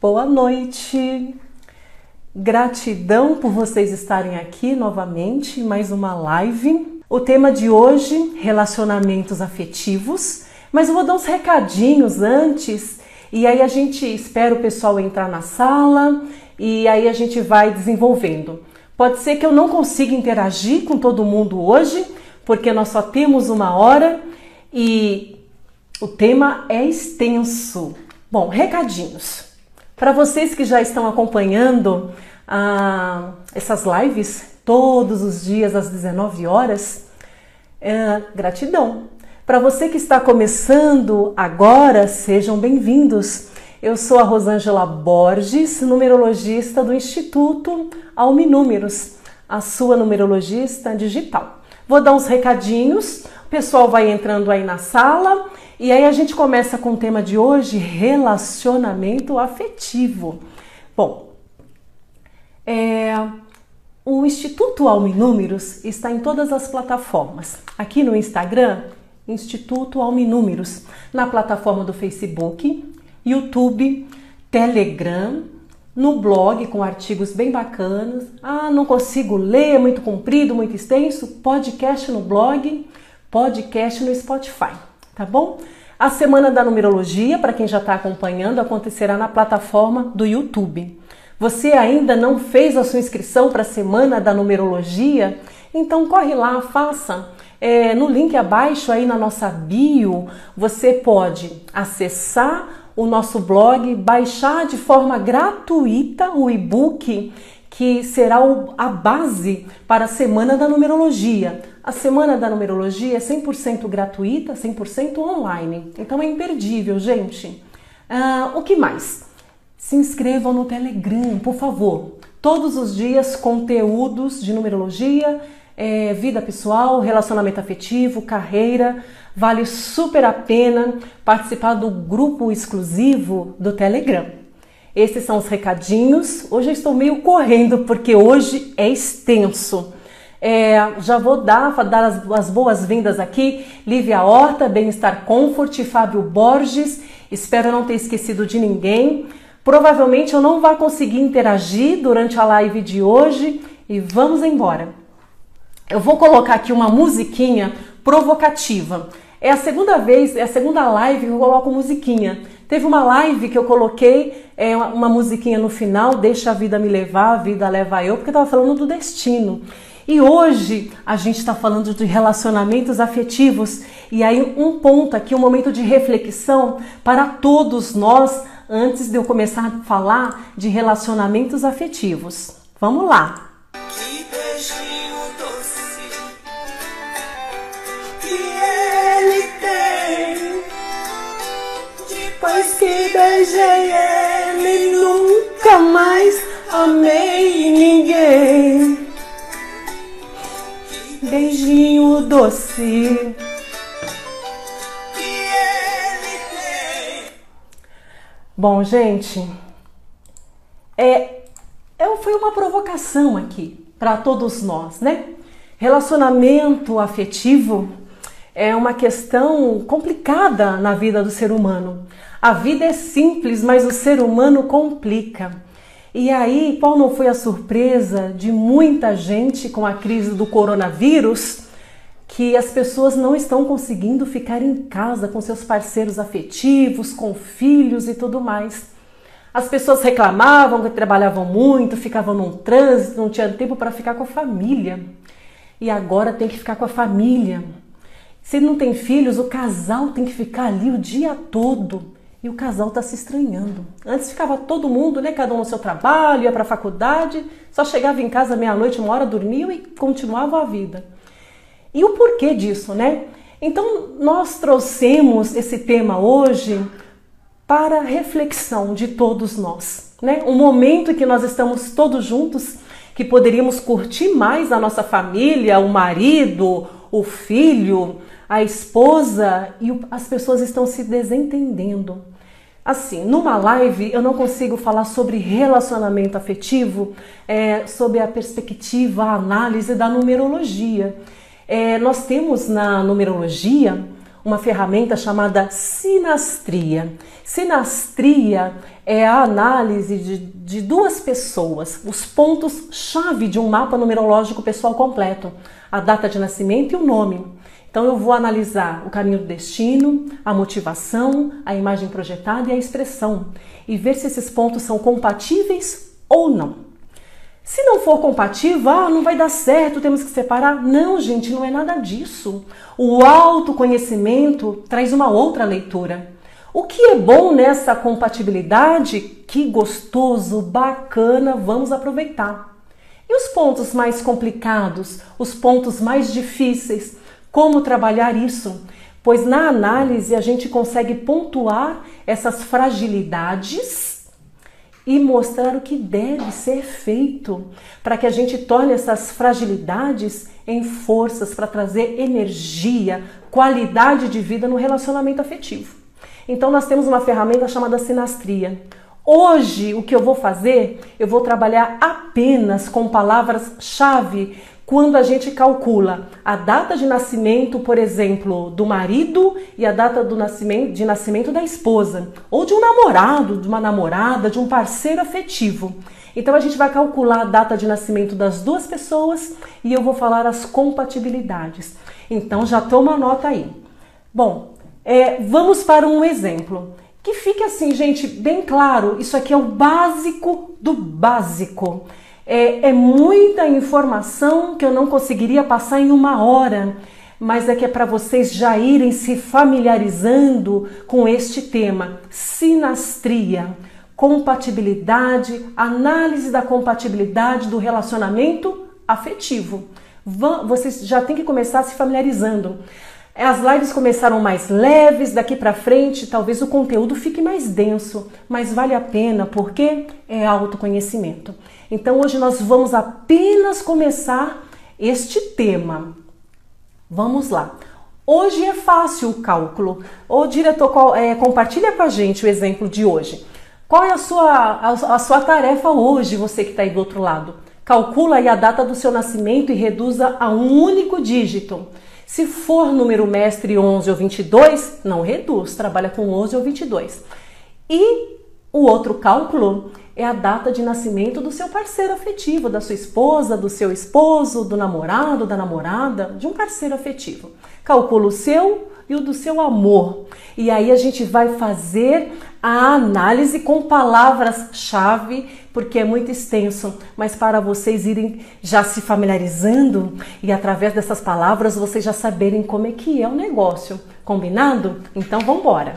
Boa noite. Gratidão por vocês estarem aqui novamente, mais uma live. O tema de hoje, relacionamentos afetivos. Mas eu vou dar uns recadinhos antes e aí a gente espera o pessoal entrar na sala e aí a gente vai desenvolvendo. Pode ser que eu não consiga interagir com todo mundo hoje, porque nós só temos uma hora e o tema é extenso. Bom, recadinhos. Para vocês que já estão acompanhando ah, essas lives todos os dias às 19 horas, é, gratidão. Para você que está começando agora, sejam bem-vindos. Eu sou a Rosângela Borges, numerologista do Instituto Alminúmeros, a sua numerologista digital. Vou dar uns recadinhos, o pessoal vai entrando aí na sala e aí a gente começa com o tema de hoje, relacionamento afetivo. Bom, é, o Instituto Alminúmeros está em todas as plataformas. Aqui no Instagram Instituto Alminúmeros, na plataforma do Facebook, YouTube, Telegram, no blog com artigos bem bacanas. Ah, não consigo ler, é muito comprido, muito extenso. Podcast no blog, podcast no Spotify, tá bom? A Semana da Numerologia, para quem já está acompanhando, acontecerá na plataforma do YouTube. Você ainda não fez a sua inscrição para a Semana da Numerologia? Então corre lá, faça. É, no link abaixo aí na nossa bio, você pode acessar o nosso blog, baixar de forma gratuita o e-book que será a base para a Semana da Numerologia. A Semana da Numerologia é 100% gratuita, 100% online. Então é imperdível, gente. Ah, o que mais? Se inscrevam no Telegram, por favor. Todos os dias, conteúdos de numerologia, é, vida pessoal, relacionamento afetivo, carreira. Vale super a pena participar do grupo exclusivo do Telegram. Esses são os recadinhos. Hoje eu estou meio correndo porque hoje é extenso. É, já vou dar, dar as, as boas-vindas aqui. Lívia Horta, Bem-Estar Comfort, Fábio Borges. Espero não ter esquecido de ninguém. Provavelmente eu não vou conseguir interagir durante a live de hoje e vamos embora. Eu vou colocar aqui uma musiquinha provocativa. É a segunda vez, é a segunda live que eu coloco musiquinha. Teve uma live que eu coloquei é, uma musiquinha no final, deixa a vida me levar, a vida leva eu, porque eu estava falando do destino. E hoje a gente está falando de relacionamentos afetivos. E aí, um ponto aqui, um momento de reflexão para todos nós, antes de eu começar a falar de relacionamentos afetivos. Vamos lá! Depois que beijei ele, nunca mais amei ninguém. Beijinho doce. Bom, gente, é, é, foi uma provocação aqui para todos nós, né? Relacionamento afetivo é uma questão complicada na vida do ser humano. A vida é simples, mas o ser humano complica. E aí, qual não foi a surpresa de muita gente com a crise do coronavírus? Que as pessoas não estão conseguindo ficar em casa com seus parceiros afetivos, com filhos e tudo mais. As pessoas reclamavam que trabalhavam muito, ficavam num trânsito, não tinha tempo para ficar com a família. E agora tem que ficar com a família. Se não tem filhos, o casal tem que ficar ali o dia todo e o casal está se estranhando. Antes ficava todo mundo, né, cada um no seu trabalho, ia para a faculdade, só chegava em casa meia-noite, uma hora dormia e continuava a vida. E o porquê disso, né? Então nós trouxemos esse tema hoje para reflexão de todos nós, né? Um momento que nós estamos todos juntos, que poderíamos curtir mais a nossa família, o marido, o filho, a esposa e as pessoas estão se desentendendo. Assim, numa live eu não consigo falar sobre relacionamento afetivo é, sob a perspectiva, a análise da numerologia. É, nós temos na numerologia uma ferramenta chamada sinastria. Sinastria é a análise de, de duas pessoas, os pontos-chave de um mapa numerológico pessoal completo, a data de nascimento e o nome. Então eu vou analisar o caminho do destino, a motivação, a imagem projetada e a expressão e ver se esses pontos são compatíveis ou não. Se não for compatível, ah, não vai dar certo, temos que separar. Não, gente, não é nada disso. O autoconhecimento traz uma outra leitura. O que é bom nessa compatibilidade? Que gostoso, bacana, vamos aproveitar. E os pontos mais complicados, os pontos mais difíceis, como trabalhar isso? Pois na análise a gente consegue pontuar essas fragilidades e mostrar o que deve ser feito para que a gente torne essas fragilidades em forças para trazer energia, qualidade de vida no relacionamento afetivo. Então nós temos uma ferramenta chamada sinastria. Hoje o que eu vou fazer, eu vou trabalhar apenas com palavras-chave quando a gente calcula a data de nascimento, por exemplo, do marido e a data do nascimento, de nascimento da esposa, ou de um namorado, de uma namorada, de um parceiro afetivo. Então a gente vai calcular a data de nascimento das duas pessoas e eu vou falar as compatibilidades. Então já toma nota aí. Bom, é, vamos para um exemplo. Que fique assim, gente, bem claro, isso aqui é o básico do básico. É, é muita informação que eu não conseguiria passar em uma hora, mas é que é para vocês já irem se familiarizando com este tema: sinastria, compatibilidade, análise da compatibilidade do relacionamento afetivo. Vocês já têm que começar se familiarizando. As lives começaram mais leves, daqui para frente talvez o conteúdo fique mais denso, mas vale a pena porque é autoconhecimento. Então hoje nós vamos apenas começar este tema. Vamos lá. Hoje é fácil o cálculo. O diretor é, compartilha com a gente o exemplo de hoje. Qual é a sua, a, a sua tarefa hoje, você que está aí do outro lado? Calcula aí a data do seu nascimento e reduza a um único dígito. Se for número mestre 11 ou 22, não reduz, trabalha com 11 ou 22. E o outro cálculo é a data de nascimento do seu parceiro afetivo, da sua esposa, do seu esposo, do namorado, da namorada, de um parceiro afetivo. Calcula o seu e o do seu amor. E aí a gente vai fazer a análise com palavras-chave, porque é muito extenso, mas para vocês irem já se familiarizando e através dessas palavras vocês já saberem como é que é o negócio. Combinado? Então vamos embora.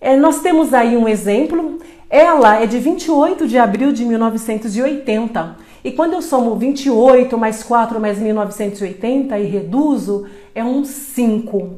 É, nós temos aí um exemplo ela é de 28 de abril de 1980. E quando eu somo 28 mais 4 mais 1980 e reduzo, é um 5.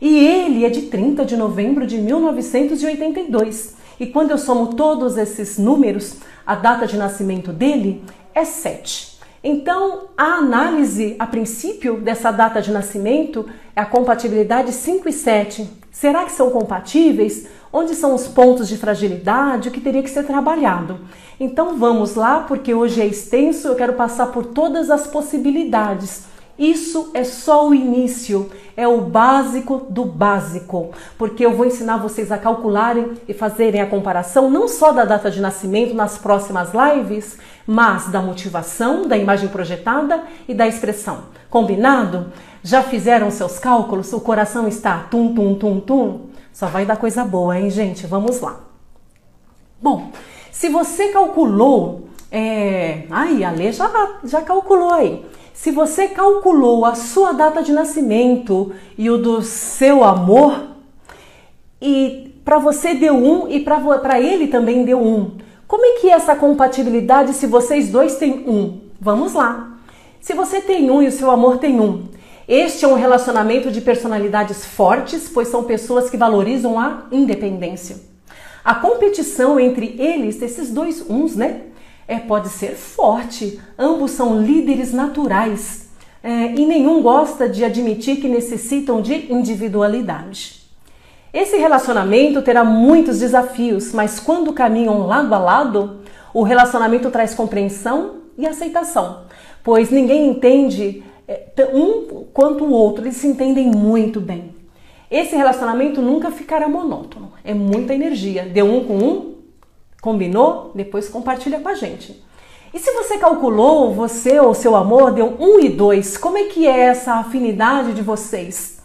E ele é de 30 de novembro de 1982. E quando eu somo todos esses números, a data de nascimento dele é 7. Então, a análise a princípio dessa data de nascimento é a compatibilidade 5 e 7. Será que são compatíveis? Onde são os pontos de fragilidade? O que teria que ser trabalhado? Então vamos lá, porque hoje é extenso, eu quero passar por todas as possibilidades. Isso é só o início, é o básico do básico, porque eu vou ensinar vocês a calcularem e fazerem a comparação não só da data de nascimento nas próximas lives, mas da motivação, da imagem projetada e da expressão. Combinado? Já fizeram seus cálculos? O coração está tum tum tum tum? Só vai dar coisa boa, hein, gente? Vamos lá. Bom, se você calculou, é... ai, a Lê já, já calculou aí. Se você calculou a sua data de nascimento e o do seu amor, e para você deu um e para ele também deu um. Como é que é essa compatibilidade se vocês dois têm um? Vamos lá. Se você tem um e o seu amor tem um, este é um relacionamento de personalidades fortes, pois são pessoas que valorizam a independência. A competição entre eles, esses dois uns, né? É, pode ser forte. Ambos são líderes naturais é, e nenhum gosta de admitir que necessitam de individualidade. Esse relacionamento terá muitos desafios, mas quando caminham lado a lado, o relacionamento traz compreensão e aceitação, pois ninguém entende é, um quanto o outro, eles se entendem muito bem. Esse relacionamento nunca ficará monótono. É muita energia. Deu um com um, combinou, depois compartilha com a gente. E se você calculou, você ou seu amor deu um e dois, como é que é essa afinidade de vocês?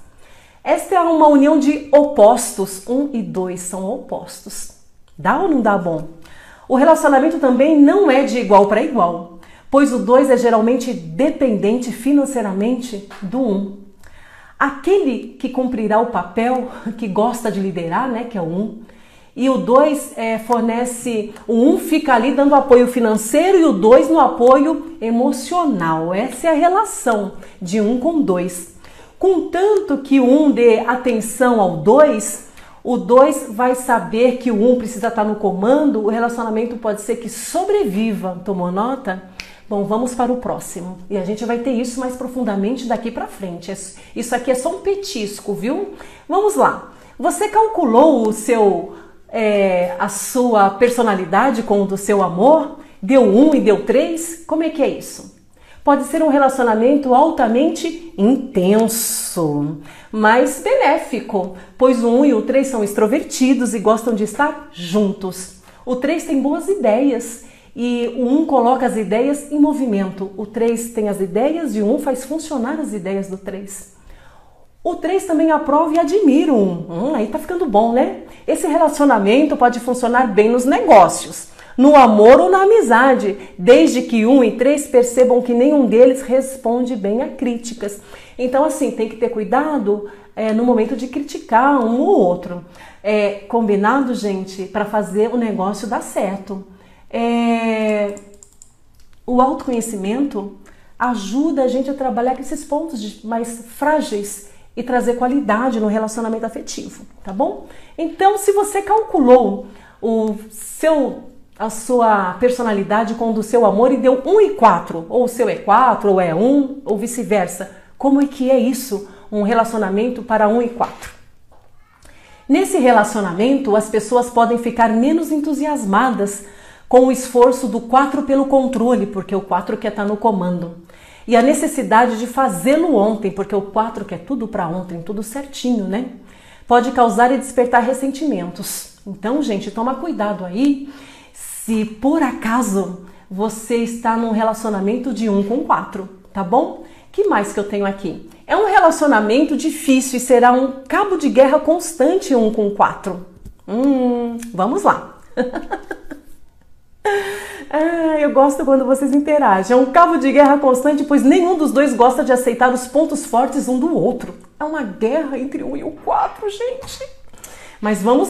Esta é uma união de opostos. Um e dois são opostos. Dá ou não dá bom? O relacionamento também não é de igual para igual, pois o dois é geralmente dependente financeiramente do um. Aquele que cumprirá o papel que gosta de liderar, né, que é o um, e o 2 é, fornece, o 1 um fica ali dando apoio financeiro e o 2 no apoio emocional. Essa é a relação de um com dois. Contanto que um dê atenção ao 2, o 2 vai saber que o 1 um precisa estar no comando, o relacionamento pode ser que sobreviva. Tomou nota? Bom, vamos para o próximo. E a gente vai ter isso mais profundamente daqui para frente. Isso aqui é só um petisco, viu? Vamos lá. Você calculou o seu é, a sua personalidade com o do seu amor? Deu um e deu três? Como é que é isso? Pode ser um relacionamento altamente intenso, mas benéfico, pois o um e o três são extrovertidos e gostam de estar juntos. O três tem boas ideias e o um coloca as ideias em movimento. O três tem as ideias e o um faz funcionar as ideias do três. O 3 também aprova e admira um. Hum, aí tá ficando bom, né? Esse relacionamento pode funcionar bem nos negócios, no amor ou na amizade, desde que um e três percebam que nenhum deles responde bem a críticas. Então, assim, tem que ter cuidado é, no momento de criticar um ou outro. É, combinado, gente, para fazer o negócio dar certo. É, o autoconhecimento ajuda a gente a trabalhar com esses pontos mais frágeis e trazer qualidade no relacionamento afetivo, tá bom? Então, se você calculou o seu a sua personalidade com o do seu amor e deu 1 e 4, ou o seu é 4, ou é 1, ou vice-versa. Como é que é isso, um relacionamento para 1 e 4? Nesse relacionamento, as pessoas podem ficar menos entusiasmadas com o esforço do 4 pelo controle, porque o 4 quer estar no comando e a necessidade de fazê-lo ontem, porque o 4 quer tudo para ontem, tudo certinho, né? Pode causar e despertar ressentimentos. Então, gente, toma cuidado aí se por acaso você está num relacionamento de 1 um com 4, tá bom? Que mais que eu tenho aqui? É um relacionamento difícil e será um cabo de guerra constante 1 um com 4. Hum, vamos lá. Ah, eu gosto quando vocês interagem. É um cabo de guerra constante, pois nenhum dos dois gosta de aceitar os pontos fortes um do outro. É uma guerra entre um e o quatro, gente. Mas vamos.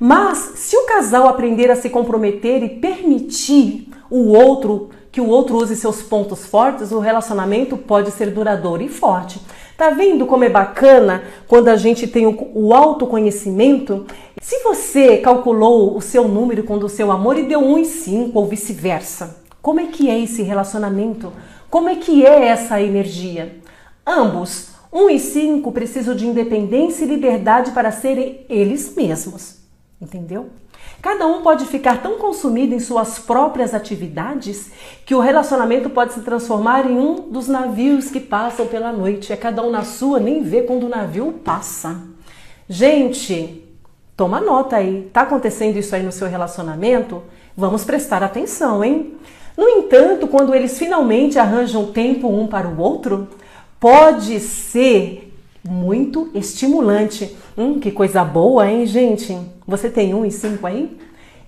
Mas se o casal aprender a se comprometer e permitir o outro que o outro use seus pontos fortes, o relacionamento pode ser duradouro e forte. Tá vendo como é bacana quando a gente tem o, autoconhecimento? Se você calculou o seu número com o seu amor e deu 1 em 5 ou vice-versa, como é que é esse relacionamento? Como é que é essa energia? Ambos, 1 e 5, precisam de independência e liberdade para serem eles mesmos. Entendeu? Cada um pode ficar tão consumido em suas próprias atividades que o relacionamento pode se transformar em um dos navios que passam pela noite. É cada um na sua, nem vê quando o navio passa. Gente, toma nota aí. Tá acontecendo isso aí no seu relacionamento? Vamos prestar atenção, hein? No entanto, quando eles finalmente arranjam tempo um para o outro, pode ser muito estimulante. Hum, que coisa boa, hein, gente? Você tem um e cinco aí?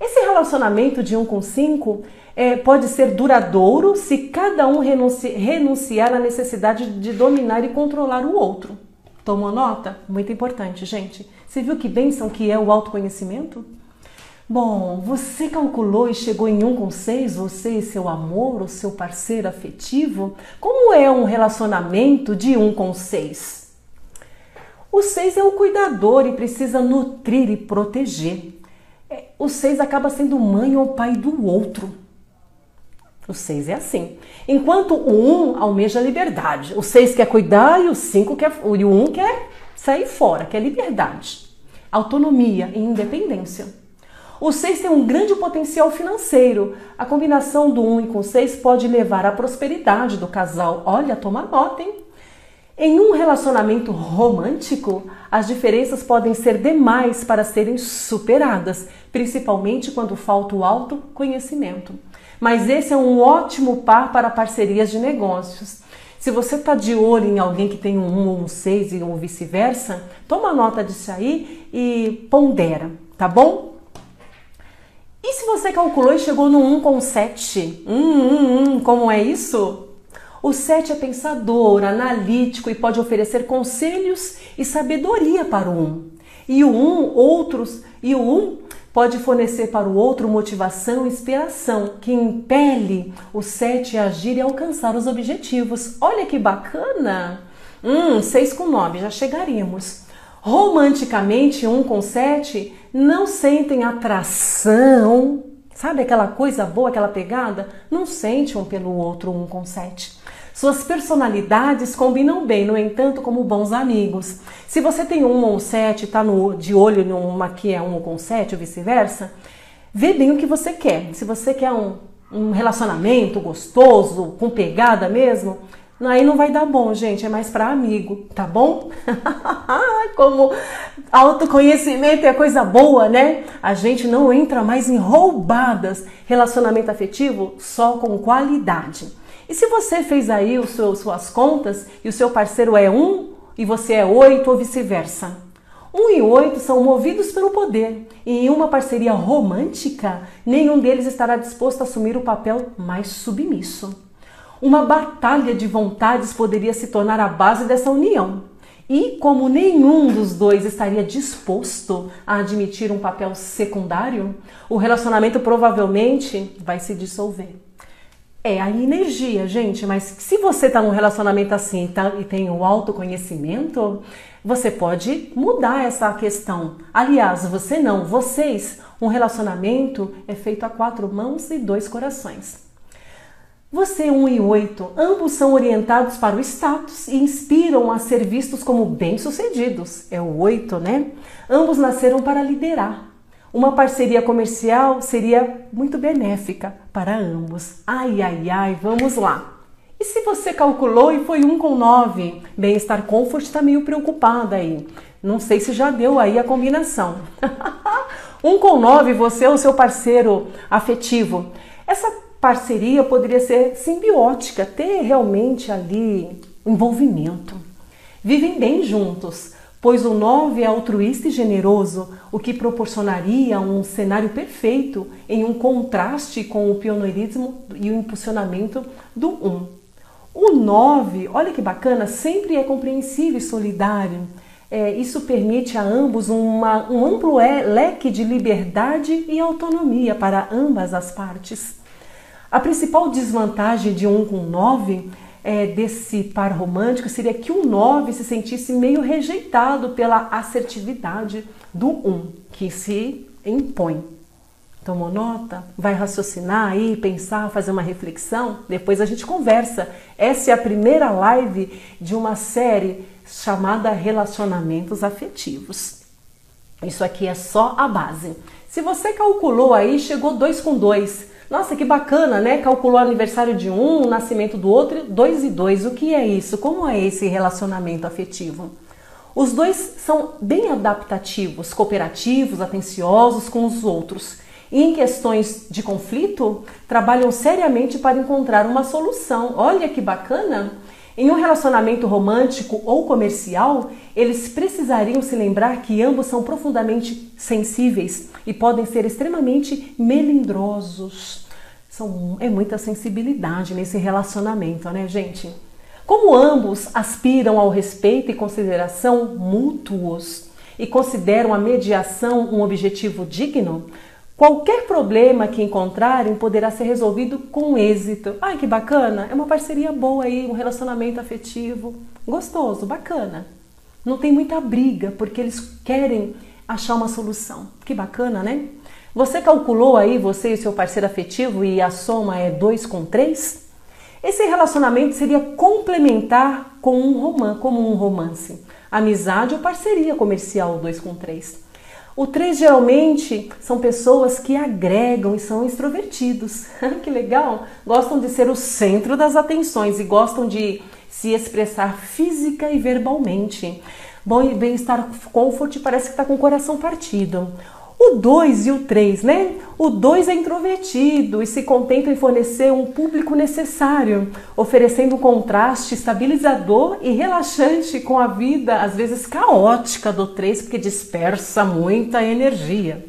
Esse relacionamento de um com cinco é, pode ser duradouro se cada um renunci renunciar à necessidade de dominar e controlar o outro. Tomou nota? Muito importante, gente. Você viu que bênção que é o autoconhecimento? Bom, você calculou e chegou em um com seis, você e seu amor, o seu parceiro afetivo? Como é um relacionamento de um com seis? O seis é o cuidador e precisa nutrir e proteger. É, o seis acaba sendo mãe ou pai do outro. O seis é assim. Enquanto o um almeja liberdade, o seis quer cuidar e o cinco quer, e o um quer sair fora, quer liberdade, autonomia e independência. O 6 tem um grande potencial financeiro. A combinação do 1 um com 6 pode levar à prosperidade do casal. Olha, toma nota, hein? Em um relacionamento romântico, as diferenças podem ser demais para serem superadas, principalmente quando falta o autoconhecimento. Mas esse é um ótimo par para parcerias de negócios. Se você está de olho em alguém que tem um 1 ou um 6 e ou vice-versa, toma nota disso aí e pondera, tá bom? E se você calculou e chegou no 1 com 7? Hum, hum, hum, como é isso? O 7 é pensador, analítico e pode oferecer conselhos e sabedoria para o 1. E o 1, outros, e o 1 pode fornecer para o outro motivação e inspiração que impele o 7 a agir e alcançar os objetivos. Olha que bacana! Hum, 6 com 9, já chegaríamos. Romanticamente, 1 com 7 não sentem atração, sabe aquela coisa boa, aquela pegada? Não sente um pelo outro, 1 com 7. Suas personalidades combinam bem, no entanto, como bons amigos. Se você tem um ou sete, está de olho numa que é um com sete ou vice-versa, vê bem o que você quer. Se você quer um, um relacionamento gostoso, com pegada mesmo, aí não vai dar bom, gente, é mais para amigo, tá bom? Como autoconhecimento é coisa boa, né? A gente não entra mais em roubadas, relacionamento afetivo só com qualidade. E se você fez aí os seus, suas contas e o seu parceiro é um e você é oito ou vice-versa? Um e oito são movidos pelo poder, e em uma parceria romântica, nenhum deles estará disposto a assumir o papel mais submisso. Uma batalha de vontades poderia se tornar a base dessa união. E como nenhum dos dois estaria disposto a admitir um papel secundário, o relacionamento provavelmente vai se dissolver. É a energia, gente, mas se você está num relacionamento assim tá, e tem o autoconhecimento, você pode mudar essa questão. Aliás, você não, vocês, um relacionamento é feito a quatro mãos e dois corações. Você, um e oito, ambos são orientados para o status e inspiram a ser vistos como bem-sucedidos. É o oito, né? Ambos nasceram para liderar. Uma parceria comercial seria muito benéfica para ambos. Ai, ai, ai, vamos lá. E se você calculou e foi um com nove? Bem-estar Comfort está meio preocupada aí. Não sei se já deu aí a combinação. um com nove, você é o seu parceiro afetivo. Essa parceria poderia ser simbiótica, ter realmente ali envolvimento. Vivem bem juntos, pois o 9 é altruísta e generoso, o que proporcionaria um cenário perfeito em um contraste com o pioneirismo e o impulsionamento do 1. O 9, olha que bacana, sempre é compreensível e solidário. É, isso permite a ambos uma, um amplo leque de liberdade e autonomia para ambas as partes. A principal desvantagem de um com 9 é, desse par romântico seria que o 9 se sentisse meio rejeitado pela assertividade do 1, que se impõe. Tomou nota? Vai raciocinar aí, pensar, fazer uma reflexão? Depois a gente conversa. Essa é a primeira live de uma série chamada Relacionamentos Afetivos. Isso aqui é só a base. Se você calculou aí, chegou 2 com 2. Nossa, que bacana, né? Calculou o aniversário de um, o nascimento do outro, dois e dois. O que é isso? Como é esse relacionamento afetivo? Os dois são bem adaptativos, cooperativos, atenciosos com os outros. E em questões de conflito, trabalham seriamente para encontrar uma solução. Olha que bacana! Em um relacionamento romântico ou comercial, eles precisariam se lembrar que ambos são profundamente sensíveis e podem ser extremamente melindrosos. São, é muita sensibilidade nesse relacionamento, né, gente? Como ambos aspiram ao respeito e consideração mútuos e consideram a mediação um objetivo digno, Qualquer problema que encontrarem poderá ser resolvido com êxito. Ai, que bacana! É uma parceria boa aí, um relacionamento afetivo. Gostoso, bacana. Não tem muita briga, porque eles querem achar uma solução. Que bacana, né? Você calculou aí, você e seu parceiro afetivo, e a soma é 2 com 3? Esse relacionamento seria complementar com um romance, como um romance. Amizade ou parceria comercial 2 com 3. O 3 geralmente são pessoas que agregam e são extrovertidos. que legal! Gostam de ser o centro das atenções e gostam de se expressar física e verbalmente. Bom bem-estar comfort parece que está com o coração partido. O 2 e o 3, né? O 2 é introvertido e se contenta em fornecer um público necessário, oferecendo um contraste estabilizador e relaxante com a vida, às vezes caótica, do 3, porque dispersa muita energia.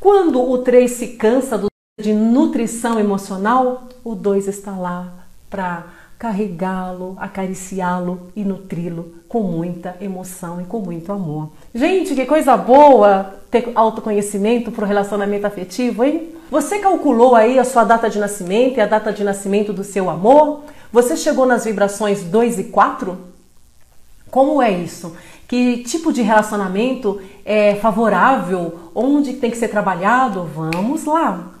Quando o 3 se cansa de nutrição emocional, o 2 está lá para carregá-lo, acariciá-lo e nutri-lo com muita emoção e com muito amor. Gente, que coisa boa ter autoconhecimento para o relacionamento afetivo, hein? Você calculou aí a sua data de nascimento e a data de nascimento do seu amor? Você chegou nas vibrações 2 e 4? Como é isso? Que tipo de relacionamento é favorável? Onde tem que ser trabalhado? Vamos lá!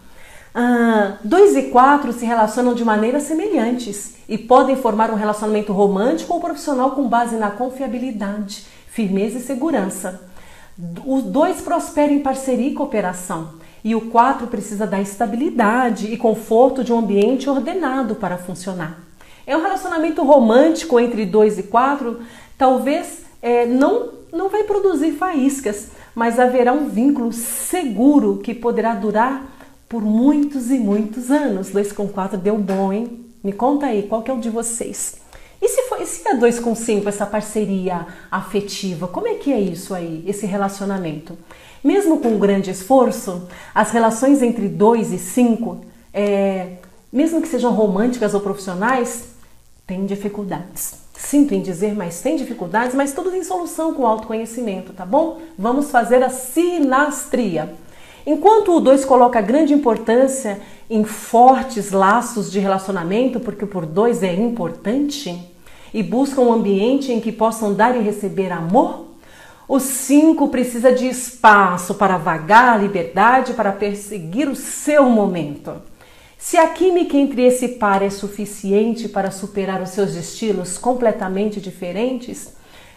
2 ah, e 4 se relacionam de maneiras semelhantes e podem formar um relacionamento romântico ou profissional com base na confiabilidade, firmeza e segurança. O 2 prospera em parceria e cooperação, e o 4 precisa da estabilidade e conforto de um ambiente ordenado para funcionar. É um relacionamento romântico entre 2 e 4, talvez é, não, não vai produzir faíscas, mas haverá um vínculo seguro que poderá durar por muitos e muitos anos. 2 com 4 deu bom, hein? Me conta aí, qual que é o de vocês? E se, for, e se é 2 com 5, essa parceria afetiva, como é que é isso aí, esse relacionamento? Mesmo com grande esforço, as relações entre 2 e 5, é, mesmo que sejam românticas ou profissionais, têm dificuldades. Sinto em dizer, mas tem dificuldades, mas tudo tem solução com o autoconhecimento, tá bom? Vamos fazer a sinastria. Enquanto o 2 coloca grande importância em fortes laços de relacionamento, porque por dois é importante, e busca um ambiente em que possam dar e receber amor, o 5 precisa de espaço para vagar, liberdade para perseguir o seu momento. Se a química entre esse par é suficiente para superar os seus estilos completamente diferentes,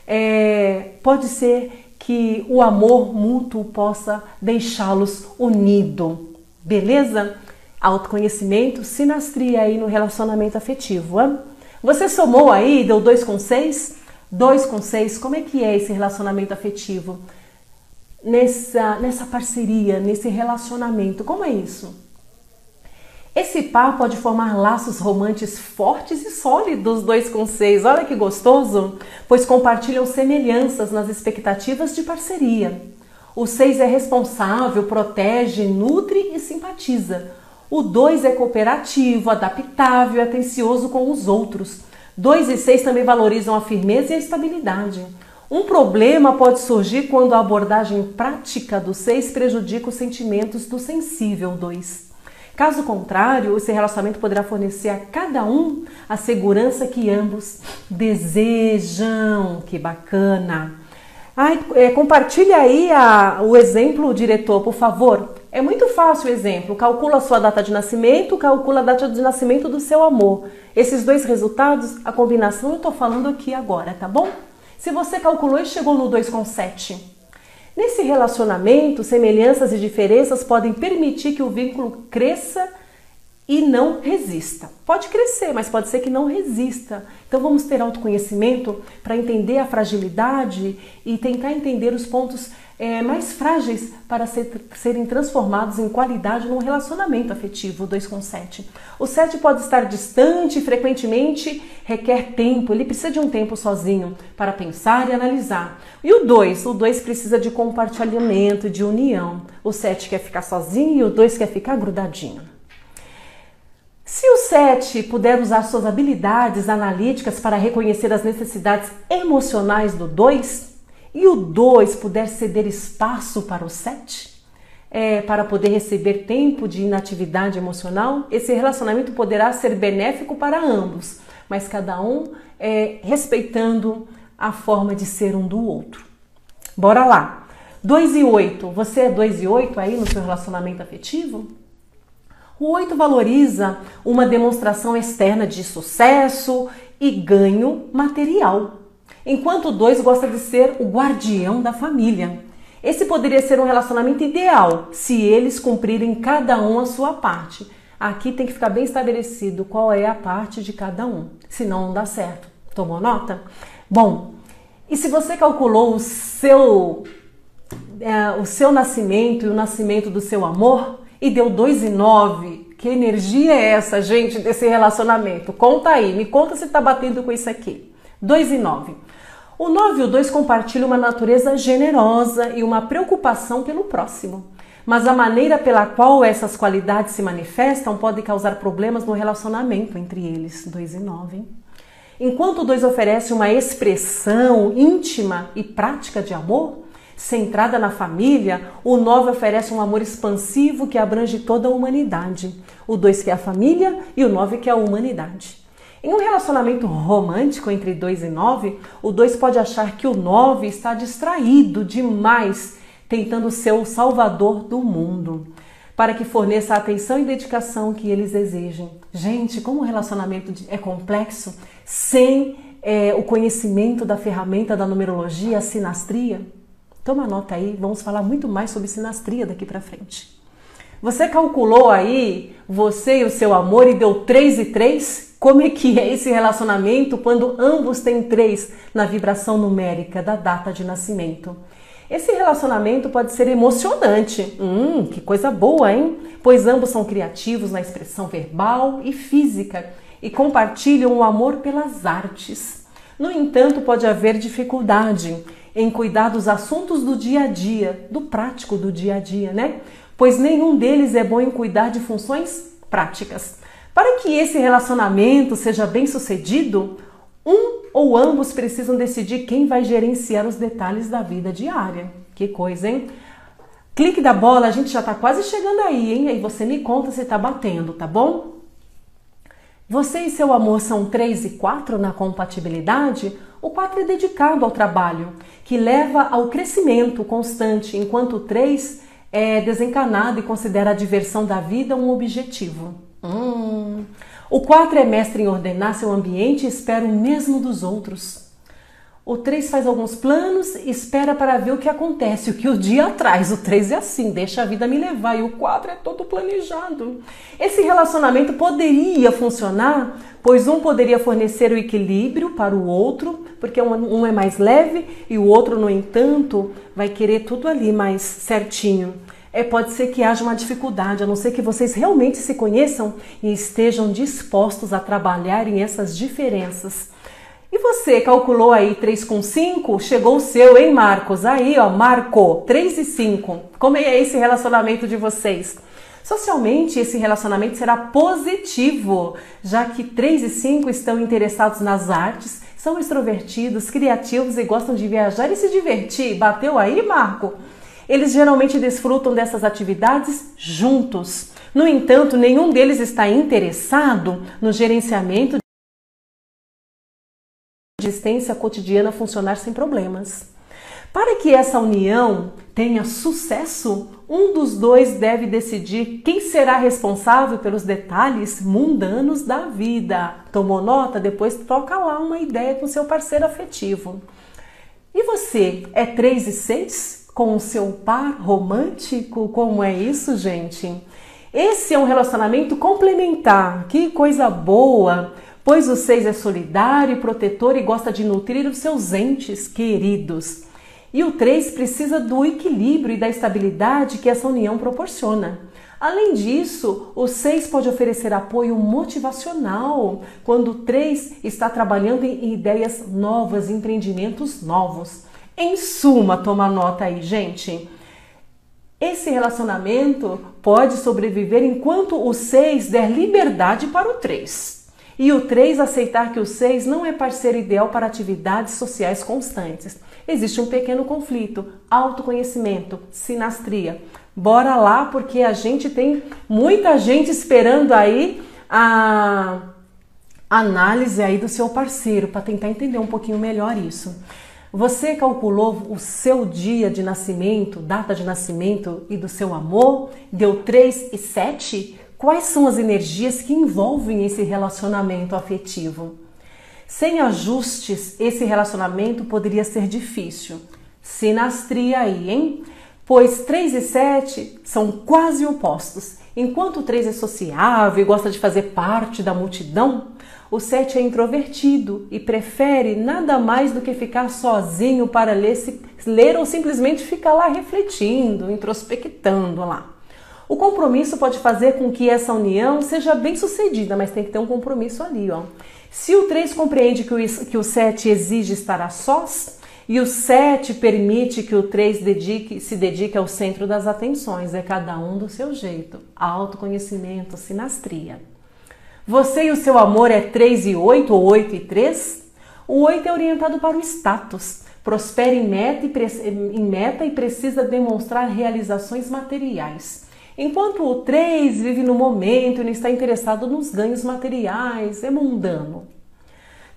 é, pode ser que o amor mútuo possa deixá-los unidos, beleza? Autoconhecimento, sinastria aí no relacionamento afetivo. Hein? Você somou aí, deu 2 com 6? 2 com 6, como é que é esse relacionamento afetivo? Nessa, nessa parceria, nesse relacionamento, como é isso? Esse par pode formar laços românticos fortes e sólidos, dois com seis. Olha que gostoso! Pois compartilham semelhanças nas expectativas de parceria. O seis é responsável, protege, nutre e simpatiza. O dois é cooperativo, adaptável atencioso com os outros. Dois e seis também valorizam a firmeza e a estabilidade. Um problema pode surgir quando a abordagem prática do seis prejudica os sentimentos do sensível dois. Caso contrário, esse relacionamento poderá fornecer a cada um a segurança que ambos desejam. Que bacana! Ai, é, compartilha aí a, o exemplo, diretor, por favor. É muito fácil o exemplo. Calcula a sua data de nascimento, calcula a data de nascimento do seu amor. Esses dois resultados, a combinação eu estou falando aqui agora, tá bom? Se você calculou e chegou no 2,7, Nesse relacionamento, semelhanças e diferenças podem permitir que o vínculo cresça e não resista. Pode crescer, mas pode ser que não resista. Então vamos ter autoconhecimento para entender a fragilidade e tentar entender os pontos é, mais frágeis para ser, serem transformados em qualidade num relacionamento afetivo, 2 com 7. O 7 pode estar distante e frequentemente requer tempo, ele precisa de um tempo sozinho para pensar e analisar. E o 2? O 2 precisa de compartilhamento, de união. O 7 quer ficar sozinho e o 2 quer ficar grudadinho. Se o 7 puder usar suas habilidades analíticas para reconhecer as necessidades emocionais do 2, e o 2 puder ceder espaço para o 7, é, para poder receber tempo de inatividade emocional, esse relacionamento poderá ser benéfico para ambos, mas cada um é, respeitando a forma de ser um do outro. Bora lá! 2 e 8. Você é 2 e 8 aí no seu relacionamento afetivo? O 8 valoriza uma demonstração externa de sucesso e ganho material enquanto o dois gosta de ser o guardião da família. Esse poderia ser um relacionamento ideal se eles cumprirem cada um a sua parte. Aqui tem que ficar bem estabelecido qual é a parte de cada um, senão não dá certo. Tomou nota? Bom, e se você calculou o seu, é, o seu nascimento e o nascimento do seu amor e deu 2 e 9, que energia é essa, gente, desse relacionamento? Conta aí, me conta se está batendo com isso aqui. 2 e 9. O 9 e o 2 compartilham uma natureza generosa e uma preocupação pelo próximo. Mas a maneira pela qual essas qualidades se manifestam pode causar problemas no relacionamento entre eles. 2 e 9. Hein? Enquanto o 2 oferece uma expressão íntima e prática de amor, centrada na família, o 9 oferece um amor expansivo que abrange toda a humanidade. O 2 quer a família e o 9 quer a humanidade. Em um relacionamento romântico entre 2 e 9, o 2 pode achar que o 9 está distraído demais, tentando ser o salvador do mundo para que forneça a atenção e dedicação que eles exigem. Gente, como o relacionamento é complexo, sem é, o conhecimento da ferramenta da numerologia, a sinastria, toma nota aí, vamos falar muito mais sobre sinastria daqui para frente. Você calculou aí você e o seu amor e deu 3 e 3? Como é que é esse relacionamento quando ambos têm 3 na vibração numérica da data de nascimento? Esse relacionamento pode ser emocionante. Hum, que coisa boa, hein? Pois ambos são criativos na expressão verbal e física e compartilham o amor pelas artes. No entanto, pode haver dificuldade em cuidar dos assuntos do dia a dia, do prático do dia a dia, né? Pois nenhum deles é bom em cuidar de funções práticas. Para que esse relacionamento seja bem sucedido, um ou ambos precisam decidir quem vai gerenciar os detalhes da vida diária. Que coisa, hein? Clique da bola, a gente já está quase chegando aí, hein? Aí você me conta se está batendo, tá bom? Você e seu amor são 3 e 4 na compatibilidade? O 4 é dedicado ao trabalho, que leva ao crescimento constante, enquanto o 3 é desencanado e considera a diversão da vida um objetivo. Hum. O 4 é mestre em ordenar seu ambiente e espera o mesmo dos outros. O 3 faz alguns planos espera para ver o que acontece, o que o dia traz. O 3 é assim, deixa a vida me levar. E o 4 é todo planejado. Esse relacionamento poderia funcionar, pois um poderia fornecer o equilíbrio para o outro, porque um é mais leve e o outro, no entanto, vai querer tudo ali mais certinho é, pode ser que haja uma dificuldade, a não ser que vocês realmente se conheçam e estejam dispostos a trabalhar em essas diferenças. E você calculou aí 3 com 5? Chegou o seu, hein, Marcos? Aí, ó, marcou 3 e 5. Como é esse relacionamento de vocês? Socialmente, esse relacionamento será positivo, já que 3 e 5 estão interessados nas artes, são extrovertidos, criativos e gostam de viajar e se divertir. Bateu aí, Marco? Eles geralmente desfrutam dessas atividades juntos. No entanto, nenhum deles está interessado no gerenciamento existência cotidiana funcionar sem problemas. Para que essa união tenha sucesso, um dos dois deve decidir quem será responsável pelos detalhes mundanos da vida. Tomou nota? Depois troca lá uma ideia com seu parceiro afetivo. E você, é 3 e 6? com o seu par romântico? Como é isso, gente? Esse é um relacionamento complementar. Que coisa boa! Pois o seis é solidário, protetor e gosta de nutrir os seus entes queridos. E o 3 precisa do equilíbrio e da estabilidade que essa união proporciona. Além disso, o 6 pode oferecer apoio motivacional quando o 3 está trabalhando em ideias novas, empreendimentos novos. Em suma, toma nota aí, gente. Esse relacionamento pode sobreviver enquanto o 6 der liberdade para o 3. E o 3 aceitar que o 6 não é parceiro ideal para atividades sociais constantes. Existe um pequeno conflito, autoconhecimento, sinastria. Bora lá, porque a gente tem muita gente esperando aí a análise aí do seu parceiro para tentar entender um pouquinho melhor isso. Você calculou o seu dia de nascimento, data de nascimento e do seu amor? Deu 3 e 7? Quais são as energias que envolvem esse relacionamento afetivo? Sem ajustes, esse relacionamento poderia ser difícil. Sinastria aí, hein? Pois 3 e 7 são quase opostos Enquanto o 3 é sociável e gosta de fazer parte da multidão, o 7 é introvertido e prefere nada mais do que ficar sozinho para ler, ler ou simplesmente ficar lá refletindo, introspectando lá. O compromisso pode fazer com que essa união seja bem sucedida, mas tem que ter um compromisso ali, ó. Se o 3 compreende que o, que o 7 exige estar a sós, e o 7 permite que o 3 dedique, se dedique ao centro das atenções, é cada um do seu jeito. Autoconhecimento, sinastria. Você e o seu amor é 3 e 8 ou 8 e 3? O 8 é orientado para o status. Prospera em meta e, em meta e precisa demonstrar realizações materiais. Enquanto o 3 vive no momento e não está interessado nos ganhos materiais, é mundano.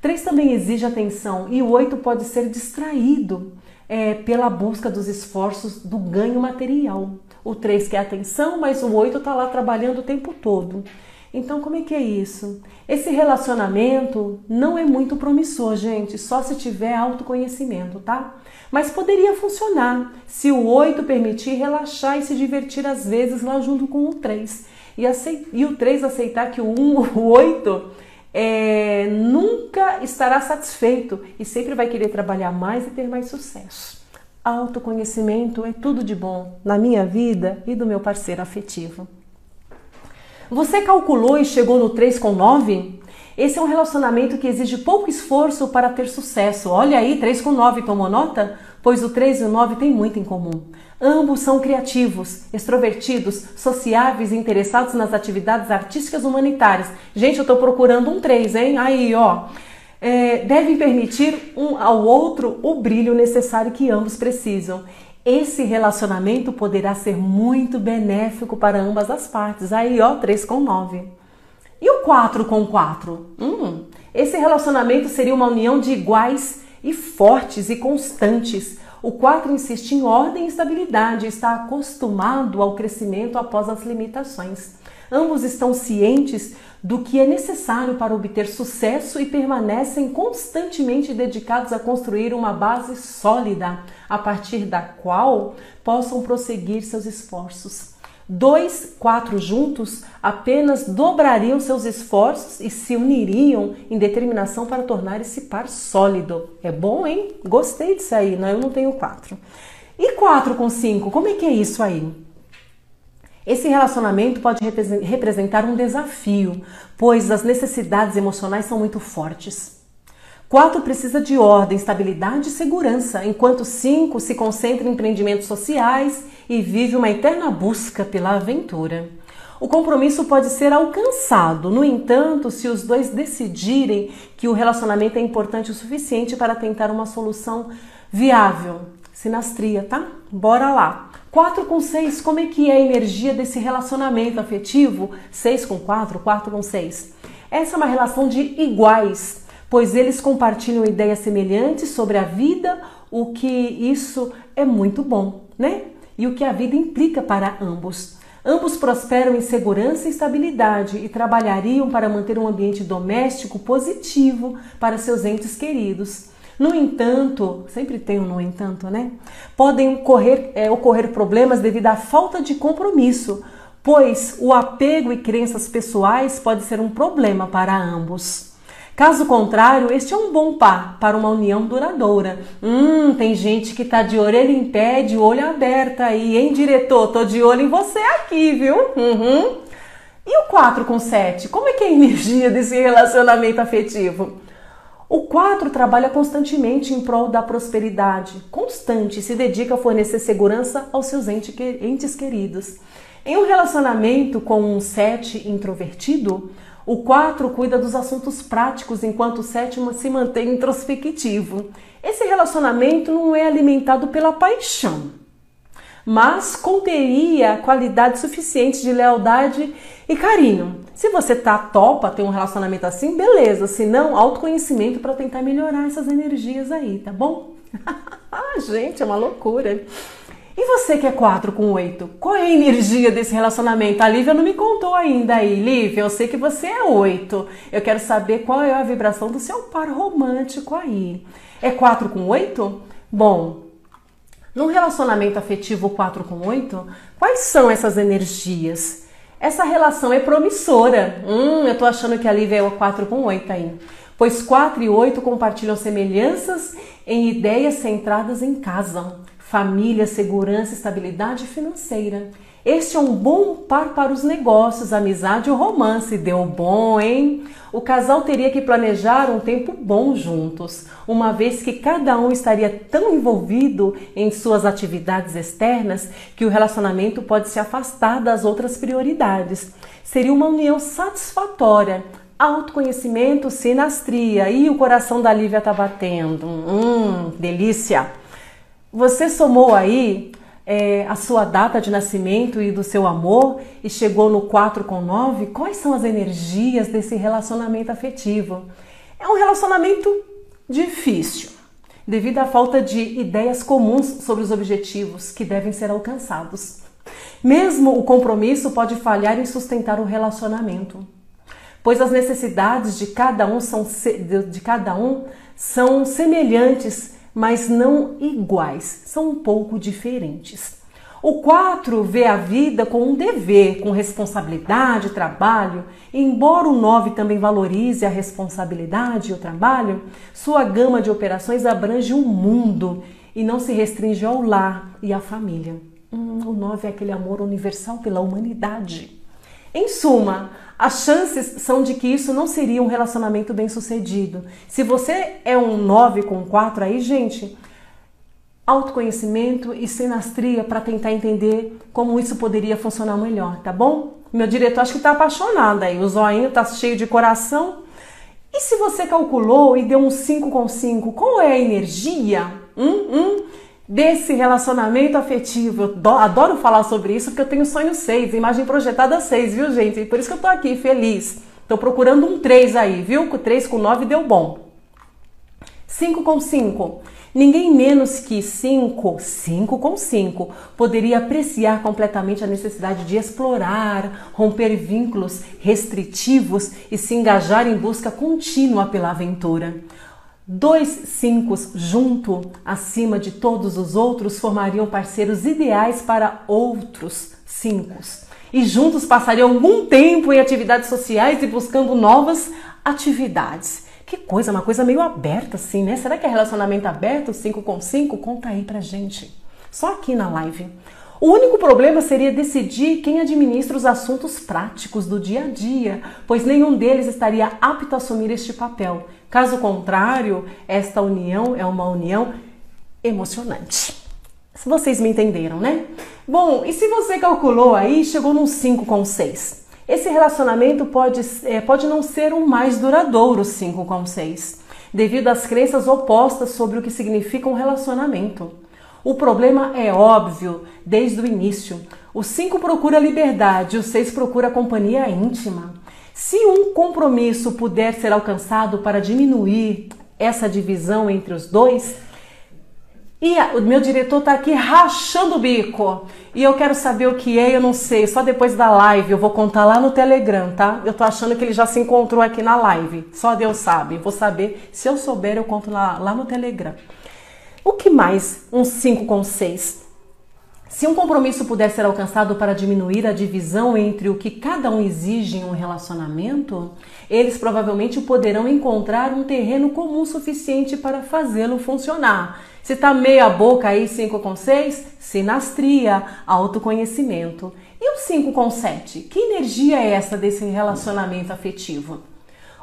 3 também exige atenção e o 8 pode ser distraído é, pela busca dos esforços do ganho material. O 3 quer atenção, mas o 8 está lá trabalhando o tempo todo. Então, como é que é isso? Esse relacionamento não é muito promissor, gente, só se tiver autoconhecimento, tá? Mas poderia funcionar se o 8 permitir relaxar e se divertir às vezes lá junto com o 3. E, aceit... e o 3 aceitar que o, 1, o 8 é... nunca estará satisfeito e sempre vai querer trabalhar mais e ter mais sucesso. Autoconhecimento é tudo de bom na minha vida e do meu parceiro afetivo. Você calculou e chegou no 3 com 9? Esse é um relacionamento que exige pouco esforço para ter sucesso. Olha aí, 3 com 9, tomou nota? Pois o 3 e o 9 têm muito em comum. Ambos são criativos, extrovertidos, sociáveis e interessados nas atividades artísticas humanitárias. Gente, eu estou procurando um 3, hein? Aí, ó. É, devem permitir um ao outro o brilho necessário que ambos precisam. Esse relacionamento poderá ser muito benéfico para ambas as partes. Aí, ó, 3 com 9. E o 4 com 4? Hum, esse relacionamento seria uma união de iguais e fortes e constantes. O 4 insiste em ordem e estabilidade, está acostumado ao crescimento após as limitações. Ambos estão cientes do que é necessário para obter sucesso e permanecem constantemente dedicados a construir uma base sólida a partir da qual possam prosseguir seus esforços. Dois, quatro juntos apenas dobrariam seus esforços e se uniriam em determinação para tornar esse par sólido. É bom, hein? Gostei disso aí, não, eu não tenho quatro. E quatro com cinco, como é que é isso aí? Esse relacionamento pode representar um desafio, pois as necessidades emocionais são muito fortes. 4 precisa de ordem, estabilidade e segurança, enquanto 5 se concentra em empreendimentos sociais e vive uma eterna busca pela aventura. O compromisso pode ser alcançado, no entanto, se os dois decidirem que o relacionamento é importante o suficiente para tentar uma solução viável. Sinastria, tá? Bora lá. 4 com 6, como é que é a energia desse relacionamento afetivo? 6 com 4, 4 com 6. Essa é uma relação de iguais pois eles compartilham ideias semelhantes sobre a vida, o que isso é muito bom, né? E o que a vida implica para ambos. Ambos prosperam em segurança e estabilidade e trabalhariam para manter um ambiente doméstico positivo para seus entes queridos. No entanto, sempre tem um no entanto, né? Podem ocorrer, é, ocorrer problemas devido à falta de compromisso, pois o apego e crenças pessoais pode ser um problema para ambos. Caso contrário, este é um bom par para uma união duradoura. Hum, tem gente que tá de orelha em pé, de olho aberto aí, hein, diretor? Tô de olho em você aqui, viu? Uhum. E o 4 com 7? Como é que é a energia desse relacionamento afetivo? O 4 trabalha constantemente em prol da prosperidade, constante, se dedica a fornecer segurança aos seus entes queridos. Em um relacionamento com um 7 introvertido, o 4 cuida dos assuntos práticos, enquanto o sétimo se mantém introspectivo. Esse relacionamento não é alimentado pela paixão, mas conteria qualidade suficiente de lealdade e carinho. Se você tá topa ter um relacionamento assim, beleza. Se não, autoconhecimento para tentar melhorar essas energias aí, tá bom? Gente, é uma loucura. E você que é 4 com 8, qual é a energia desse relacionamento? A Lívia não me contou ainda aí. Lívia, eu sei que você é 8. Eu quero saber qual é a vibração do seu par romântico aí. É 4 com 8? Bom, num relacionamento afetivo 4 com 8, quais são essas energias? Essa relação é promissora. Hum, eu tô achando que a Lívia é o 4 com 8 aí. Pois 4 e 8 compartilham semelhanças em ideias centradas em casa, família, segurança, estabilidade financeira. Este é um bom par para os negócios, amizade ou romance. Deu bom, hein? O casal teria que planejar um tempo bom juntos, uma vez que cada um estaria tão envolvido em suas atividades externas que o relacionamento pode se afastar das outras prioridades. Seria uma união satisfatória. Autoconhecimento, sinastria. E o coração da Lívia tá batendo. Hum, delícia! Você somou aí é, a sua data de nascimento e do seu amor e chegou no 4 com 9, quais são as energias desse relacionamento afetivo? É um relacionamento difícil, devido à falta de ideias comuns sobre os objetivos que devem ser alcançados. Mesmo o compromisso pode falhar em sustentar o relacionamento, pois as necessidades de cada um são, de cada um são semelhantes mas não iguais, são um pouco diferentes. O 4 vê a vida com um dever, com responsabilidade, trabalho. Embora o 9 também valorize a responsabilidade e o trabalho, sua gama de operações abrange o um mundo e não se restringe ao lar e à família. Hum, o 9 é aquele amor universal pela humanidade. Em suma, as chances são de que isso não seria um relacionamento bem sucedido. Se você é um 9 com 4 aí, gente, autoconhecimento e sinastria para tentar entender como isso poderia funcionar melhor, tá bom? Meu diretor acho que está apaixonado aí, o zoinho tá cheio de coração. E se você calculou e deu um 5 com 5, qual é a energia? Hum, hum? Desse relacionamento afetivo. Eu adoro falar sobre isso porque eu tenho sonho 6, imagem projetada 6, viu, gente? E por isso que eu tô aqui feliz. Tô procurando um 3 aí, viu? Com 3 com 9 deu bom. 5 com 5. Ninguém menos que 5, 5 com 5, poderia apreciar completamente a necessidade de explorar, romper vínculos restritivos e se engajar em busca contínua pela aventura. Dois cinco junto acima de todos os outros formariam parceiros ideais para outros cinco. E juntos passariam algum tempo em atividades sociais e buscando novas atividades. Que coisa, uma coisa meio aberta assim, né? Será que é relacionamento aberto, 5 com 5? Conta aí pra gente. Só aqui na live. O único problema seria decidir quem administra os assuntos práticos do dia a dia, pois nenhum deles estaria apto a assumir este papel. Caso contrário, esta união é uma união emocionante. Se vocês me entenderam, né? Bom, e se você calculou aí, chegou num 5 com 6. Esse relacionamento pode, é, pode não ser um mais duradouro 5 com 6, devido às crenças opostas sobre o que significa um relacionamento. O problema é óbvio desde o início. O 5 procura liberdade, o 6 procura companhia íntima. Se um compromisso puder ser alcançado para diminuir essa divisão entre os dois, e o meu diretor está aqui rachando o bico. E eu quero saber o que é, eu não sei. Só depois da live eu vou contar lá no Telegram, tá? Eu tô achando que ele já se encontrou aqui na live. Só Deus sabe. Vou saber. Se eu souber, eu conto lá, lá no Telegram. O que mais um 5 com 6? Se um compromisso puder ser alcançado para diminuir a divisão entre o que cada um exige em um relacionamento, eles provavelmente poderão encontrar um terreno comum suficiente para fazê-lo funcionar. Se tá meia boca aí 5 com 6, sinastria, autoconhecimento. E o 5 com 7? Que energia é essa desse relacionamento afetivo?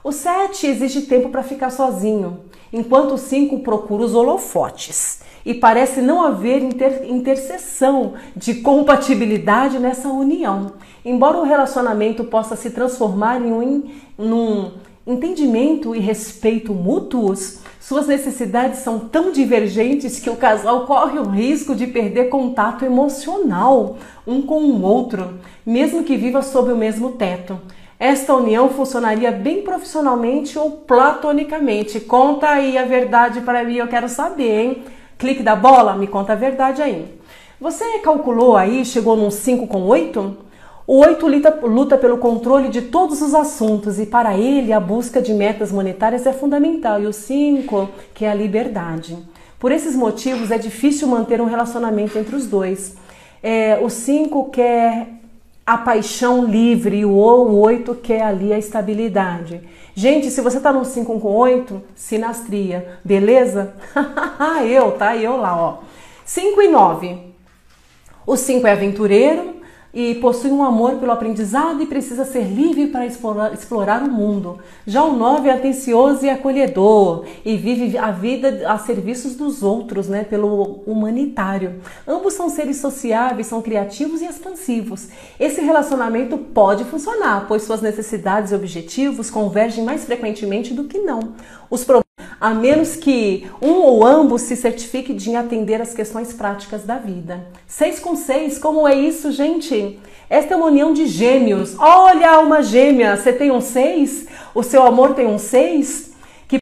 O 7 exige tempo para ficar sozinho, enquanto o 5 procura os holofotes. E parece não haver inter interseção de compatibilidade nessa união. Embora o relacionamento possa se transformar em um, num entendimento e respeito mútuos, suas necessidades são tão divergentes que o casal corre o risco de perder contato emocional um com o outro, mesmo que viva sob o mesmo teto. Esta união funcionaria bem profissionalmente ou platonicamente. Conta aí a verdade para mim, eu quero saber, hein? Clique da bola, me conta a verdade aí. Você calculou aí, chegou num 5 com 8? O 8 luta, luta pelo controle de todos os assuntos e para ele a busca de metas monetárias é fundamental. E o 5, que é a liberdade. Por esses motivos é difícil manter um relacionamento entre os dois. É, o 5 quer a paixão livre o 8 quer ali a estabilidade. Gente, se você tá no 5 com 8, sinastria, beleza? eu, tá? Eu lá, ó. 5 e 9. O 5 é aventureiro, e possui um amor pelo aprendizado e precisa ser livre para explorar, explorar, o mundo. Já o 9 é atencioso e acolhedor e vive a vida a serviços dos outros, né, pelo humanitário. Ambos são seres sociáveis, são criativos e expansivos. Esse relacionamento pode funcionar, pois suas necessidades e objetivos convergem mais frequentemente do que não. Os problemas a menos que um ou ambos se certifique de atender às questões práticas da vida. Seis com seis, como é isso, gente? Esta é uma união de gêmeos. Olha, uma gêmea, você tem um seis? O seu amor tem um seis? Que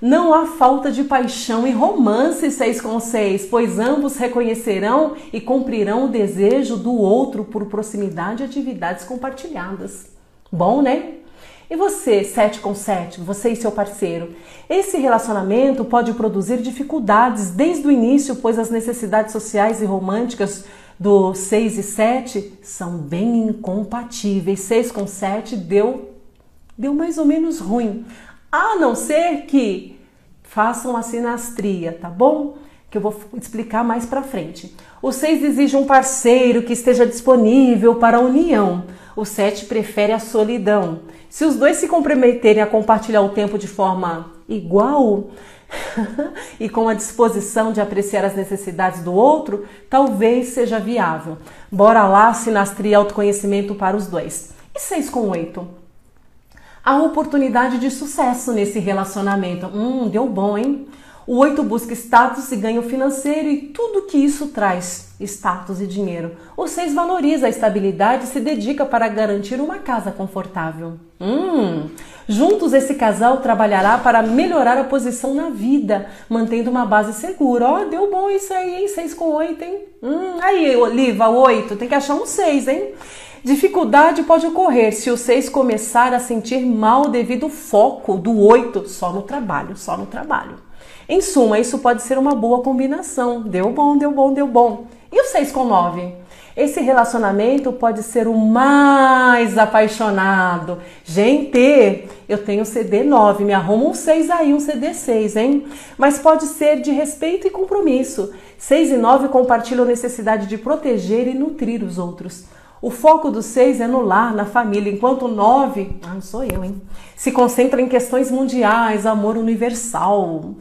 não há falta de paixão e romance seis com seis, pois ambos reconhecerão e cumprirão o desejo do outro por proximidade e atividades compartilhadas. Bom, né? E você, 7 com 7, você e seu parceiro? Esse relacionamento pode produzir dificuldades desde o início, pois as necessidades sociais e românticas do 6 e 7 são bem incompatíveis. 6 com 7 deu, deu mais ou menos ruim. A não ser que façam a sinastria, tá bom? Que eu vou explicar mais pra frente. O 6 exige um parceiro que esteja disponível para a união. O 7 prefere a solidão. Se os dois se comprometerem a compartilhar o tempo de forma igual e com a disposição de apreciar as necessidades do outro, talvez seja viável. Bora lá, sinastria autoconhecimento para os dois. E 6 com 8? A oportunidade de sucesso nesse relacionamento. Hum, deu bom, hein? O 8 busca status e ganho financeiro e tudo que isso traz, status e dinheiro. O 6 valoriza a estabilidade e se dedica para garantir uma casa confortável. Hum, juntos esse casal trabalhará para melhorar a posição na vida, mantendo uma base segura. Ó, oh, deu bom isso aí, hein? 6 com 8, hein? Hum, aí, Oliva, 8, tem que achar um 6, hein? Dificuldade pode ocorrer se o 6 começar a sentir mal devido ao foco do 8 só no trabalho, só no trabalho. Em suma, isso pode ser uma boa combinação. Deu bom, deu bom, deu bom. E o 6 com 9? Esse relacionamento pode ser o mais apaixonado. Gente, eu tenho CD 9, me arruma um 6 aí, um CD 6, hein? Mas pode ser de respeito e compromisso. 6 e 9 compartilham necessidade de proteger e nutrir os outros. O foco do seis é no lar, na família, enquanto o nove, ah, não sou eu, hein? Se concentra em questões mundiais, amor universal.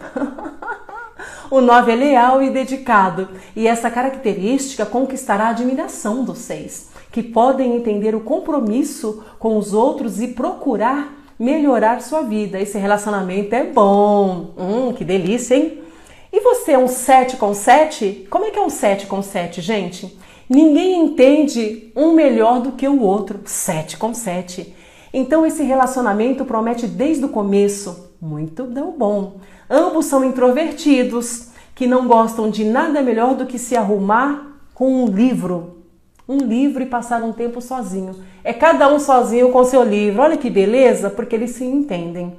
o nove é leal e dedicado, e essa característica conquistará a admiração dos seis, que podem entender o compromisso com os outros e procurar melhorar sua vida. Esse relacionamento é bom. Hum, que delícia, hein? E você é um 7 com 7? Como é que é um 7 com 7, gente? Ninguém entende um melhor do que o outro, sete com sete. Então esse relacionamento promete desde o começo muito deu bom. Ambos são introvertidos, que não gostam de nada melhor do que se arrumar com um livro. Um livro e passar um tempo sozinho. É cada um sozinho com seu livro. Olha que beleza, porque eles se entendem.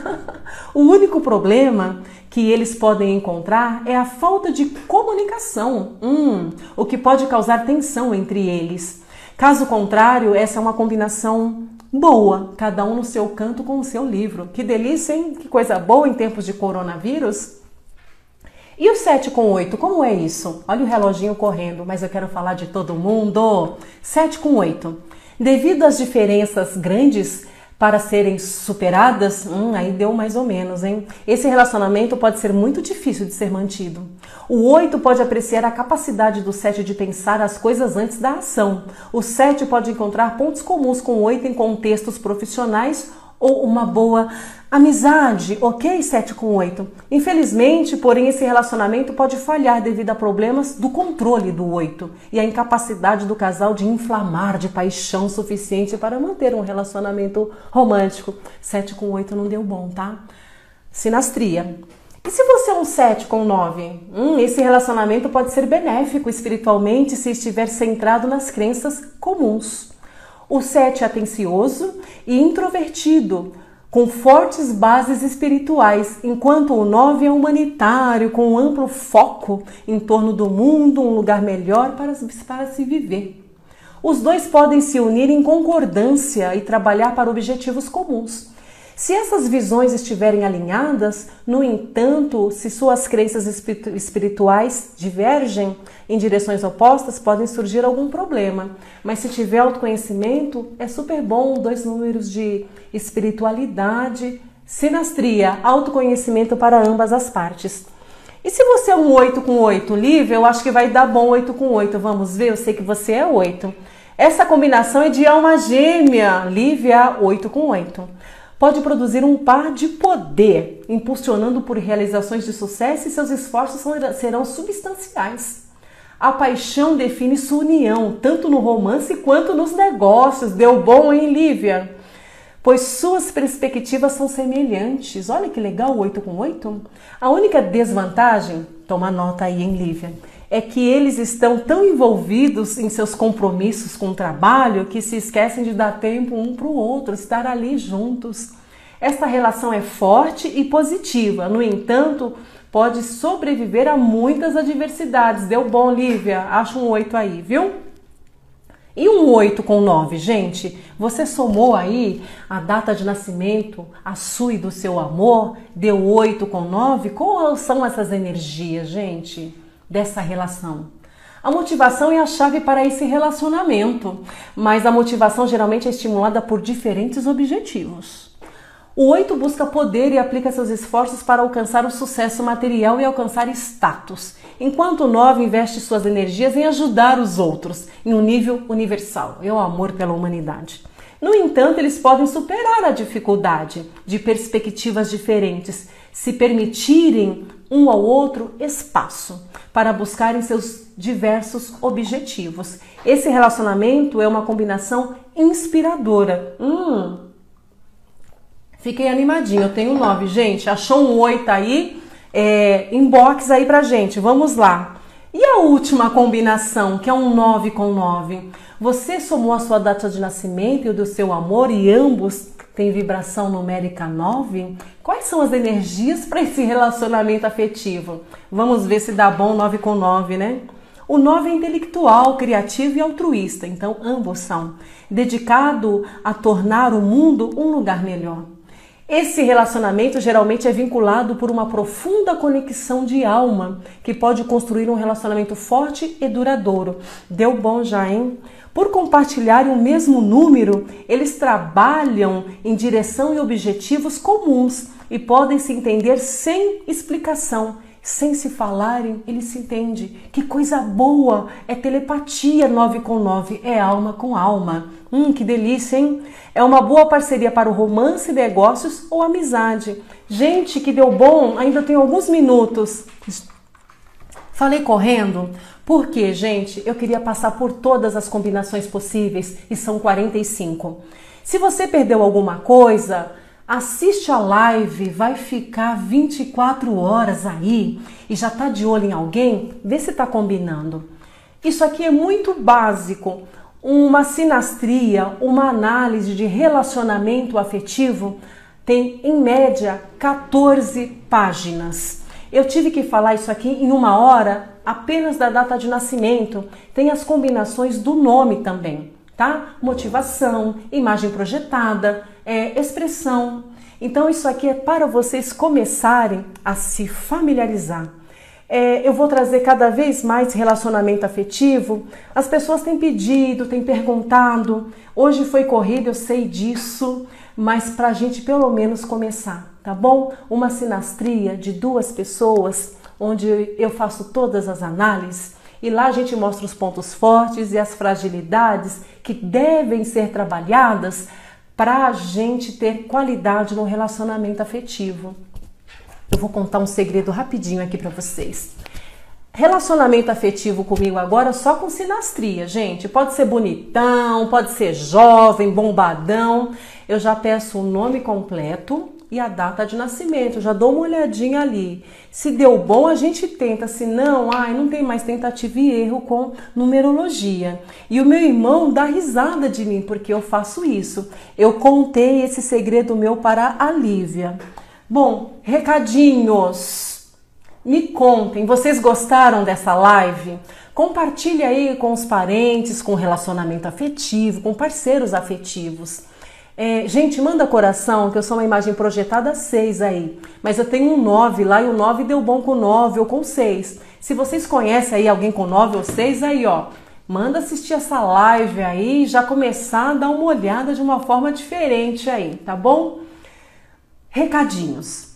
o único problema que eles podem encontrar é a falta de comunicação, hum, o que pode causar tensão entre eles. Caso contrário, essa é uma combinação boa, cada um no seu canto com o seu livro. Que delícia, hein? Que coisa boa em tempos de coronavírus. E o 7 com 8, como é isso? Olha o reloginho correndo, mas eu quero falar de todo mundo. 7 com 8. Devido às diferenças grandes para serem superadas, hum, aí deu mais ou menos, hein? Esse relacionamento pode ser muito difícil de ser mantido. O 8 pode apreciar a capacidade do 7 de pensar as coisas antes da ação. O 7 pode encontrar pontos comuns com o 8 em contextos profissionais ou uma boa amizade, ok? 7 com 8. Infelizmente, porém, esse relacionamento pode falhar devido a problemas do controle do 8 e a incapacidade do casal de inflamar de paixão suficiente para manter um relacionamento romântico. 7 com 8 não deu bom, tá? Sinastria. E se você é um 7 com 9? Hum, esse relacionamento pode ser benéfico espiritualmente se estiver centrado nas crenças comuns. O 7 é atencioso e introvertido, com fortes bases espirituais, enquanto o 9 é humanitário, com um amplo foco em torno do mundo, um lugar melhor para, para se viver. Os dois podem se unir em concordância e trabalhar para objetivos comuns. Se essas visões estiverem alinhadas, no entanto, se suas crenças espirituais divergem em direções opostas, podem surgir algum problema. Mas se tiver autoconhecimento, é super bom dois números de espiritualidade, sinastria, autoconhecimento para ambas as partes. E se você é um 8 com 8 livre, eu acho que vai dar bom 8 com 8. Vamos ver? Eu sei que você é 8. Essa combinação é de alma gêmea, Lívia 8 com 8 pode produzir um par de poder, impulsionando por realizações de sucesso e seus esforços serão substanciais. A paixão define sua união, tanto no romance quanto nos negócios. Deu bom, hein, Lívia? Pois suas perspectivas são semelhantes. Olha que legal, 8 com 8. A única desvantagem, toma nota aí, hein, Lívia, é que eles estão tão envolvidos em seus compromissos com o trabalho que se esquecem de dar tempo um para o outro, estar ali juntos. Essa relação é forte e positiva, no entanto, pode sobreviver a muitas adversidades. Deu bom, Lívia? Acho um 8 aí, viu? E um 8 com 9, gente? Você somou aí a data de nascimento, a sua e do seu amor? Deu 8 com 9? Quais são essas energias, gente? Dessa relação. A motivação é a chave para esse relacionamento, mas a motivação geralmente é estimulada por diferentes objetivos. O 8 busca poder e aplica seus esforços para alcançar o sucesso material e alcançar status, enquanto o 9 investe suas energias em ajudar os outros em um nível universal, é o amor pela humanidade. No entanto, eles podem superar a dificuldade de perspectivas diferentes se permitirem um ao outro espaço para buscarem seus diversos objetivos. Esse relacionamento é uma combinação inspiradora. Hum, fiquei animadinho. Eu tenho nove, gente. Achou um oito aí? É, inbox aí pra gente. Vamos lá. E a última combinação, que é um 9 com 9? Você somou a sua data de nascimento e o do seu amor e ambos têm vibração numérica 9? Quais são as energias para esse relacionamento afetivo? Vamos ver se dá bom 9 com 9, né? O 9 é intelectual, criativo e altruísta, então ambos são. Dedicado a tornar o mundo um lugar melhor. Esse relacionamento geralmente é vinculado por uma profunda conexão de alma, que pode construir um relacionamento forte e duradouro. Deu bom já, hein? Por compartilharem o mesmo número, eles trabalham em direção e objetivos comuns e podem se entender sem explicação sem se falarem, ele se entende. Que coisa boa! É telepatia 9 com 9, é alma com alma. Hum, que delícia, hein? É uma boa parceria para o romance, negócios ou amizade. Gente, que deu bom, ainda tem alguns minutos. Falei correndo? Porque, gente, eu queria passar por todas as combinações possíveis e são 45. Se você perdeu alguma coisa, assiste a live, vai ficar 24 horas aí e já tá de olho em alguém, vê se tá combinando. Isso aqui é muito básico. Uma sinastria, uma análise de relacionamento afetivo tem em média 14 páginas. Eu tive que falar isso aqui em uma hora apenas da data de nascimento. Tem as combinações do nome também, tá? Motivação, imagem projetada, é, expressão. Então, isso aqui é para vocês começarem a se familiarizar. É, eu vou trazer cada vez mais relacionamento afetivo. As pessoas têm pedido, têm perguntado. Hoje foi corrido, eu sei disso, mas para a gente pelo menos começar, tá bom? Uma sinastria de duas pessoas, onde eu faço todas as análises e lá a gente mostra os pontos fortes e as fragilidades que devem ser trabalhadas para a gente ter qualidade no relacionamento afetivo. Eu vou contar um segredo rapidinho aqui para vocês. Relacionamento afetivo comigo agora só com sinastria, gente. Pode ser bonitão, pode ser jovem, bombadão. Eu já peço o nome completo e a data de nascimento. Já dou uma olhadinha ali. Se deu bom, a gente tenta. Se não, ai, não tem mais tentativa e erro com numerologia. E o meu irmão dá risada de mim porque eu faço isso. Eu contei esse segredo meu para a Lívia. Bom, recadinhos. Me contem, vocês gostaram dessa live? Compartilhe aí com os parentes, com relacionamento afetivo, com parceiros afetivos. É, gente, manda coração, que eu sou uma imagem projetada 6 aí. Mas eu tenho um 9 lá e o 9 deu bom com 9 ou com 6. Se vocês conhecem aí alguém com 9 ou 6, aí ó, manda assistir essa live aí e já começar a dar uma olhada de uma forma diferente aí, tá bom? Recadinhos.